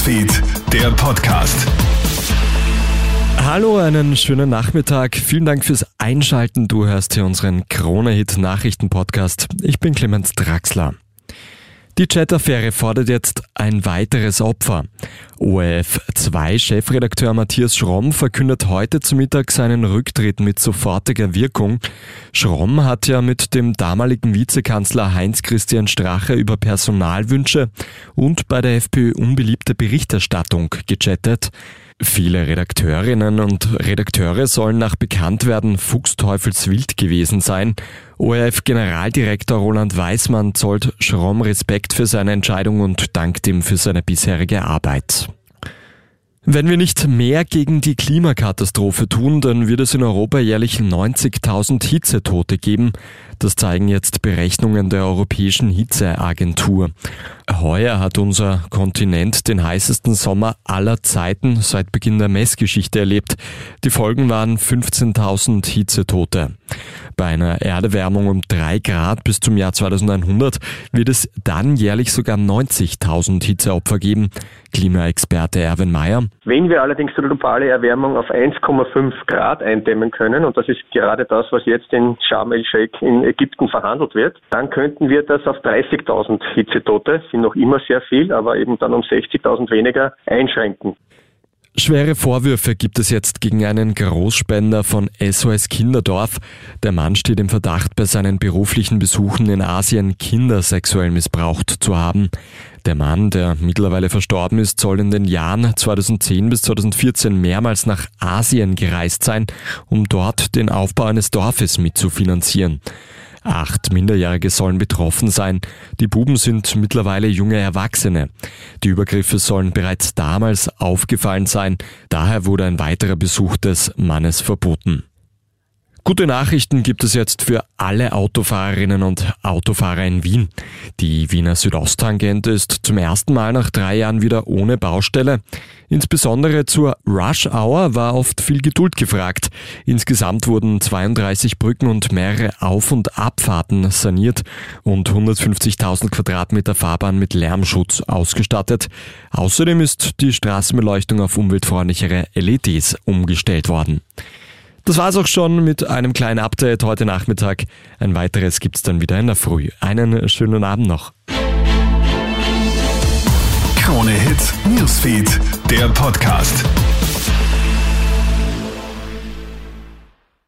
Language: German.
Newsfeed, der Podcast. Hallo, einen schönen Nachmittag. Vielen Dank fürs Einschalten. Du hörst hier unseren Krone-Hit Nachrichten-Podcast. Ich bin Clemens Draxler. Die Chat-Affäre fordert jetzt ein weiteres Opfer. ORF2-Chefredakteur Matthias Schromm verkündet heute zu Mittag seinen Rücktritt mit sofortiger Wirkung. Schromm hat ja mit dem damaligen Vizekanzler Heinz-Christian Strache über Personalwünsche und bei der FPÖ unbeliebte Berichterstattung gechattet. Viele Redakteurinnen und Redakteure sollen nach Bekanntwerden fuchsteufelswild gewesen sein. ORF-Generaldirektor Roland Weismann zollt Schromm Respekt für seine Entscheidung und dankt ihm für seine bisherige Arbeit. Wenn wir nicht mehr gegen die Klimakatastrophe tun, dann wird es in Europa jährlich 90.000 Hitzetote geben. Das zeigen jetzt Berechnungen der Europäischen Hitzeagentur. Heuer hat unser Kontinent den heißesten Sommer aller Zeiten seit Beginn der Messgeschichte erlebt. Die Folgen waren 15.000 Hitzetote. Bei einer Erderwärmung um drei Grad bis zum Jahr 2100 wird es dann jährlich sogar 90.000 Hitzeopfer geben. Klimaexperte Erwin Mayer. Wenn wir allerdings die globale Erwärmung auf 1,5 Grad eindämmen können, und das ist gerade das, was jetzt in Sharm el-Sheikh in Ägypten verhandelt wird, dann könnten wir das auf 30.000 Hitzetote, sind noch immer sehr viel, aber eben dann um 60.000 weniger einschränken. Schwere Vorwürfe gibt es jetzt gegen einen Großspender von SOS Kinderdorf. Der Mann steht im Verdacht, bei seinen beruflichen Besuchen in Asien Kinder sexuell missbraucht zu haben. Der Mann, der mittlerweile verstorben ist, soll in den Jahren 2010 bis 2014 mehrmals nach Asien gereist sein, um dort den Aufbau eines Dorfes mitzufinanzieren. Acht Minderjährige sollen betroffen sein. Die Buben sind mittlerweile junge Erwachsene. Die Übergriffe sollen bereits damals aufgefallen sein. Daher wurde ein weiterer Besuch des Mannes verboten. Gute Nachrichten gibt es jetzt für alle Autofahrerinnen und Autofahrer in Wien. Die Wiener Südosttangente ist zum ersten Mal nach drei Jahren wieder ohne Baustelle. Insbesondere zur Rush Hour war oft viel Geduld gefragt. Insgesamt wurden 32 Brücken und mehrere Auf- und Abfahrten saniert und 150.000 Quadratmeter Fahrbahn mit Lärmschutz ausgestattet. Außerdem ist die Straßenbeleuchtung auf umweltfreundlichere LEDs umgestellt worden. Das war's auch schon mit einem kleinen Update heute Nachmittag. Ein weiteres gibt's dann wieder in der Früh. Einen schönen Abend noch. Krone Hits, Newsfeed, der Podcast.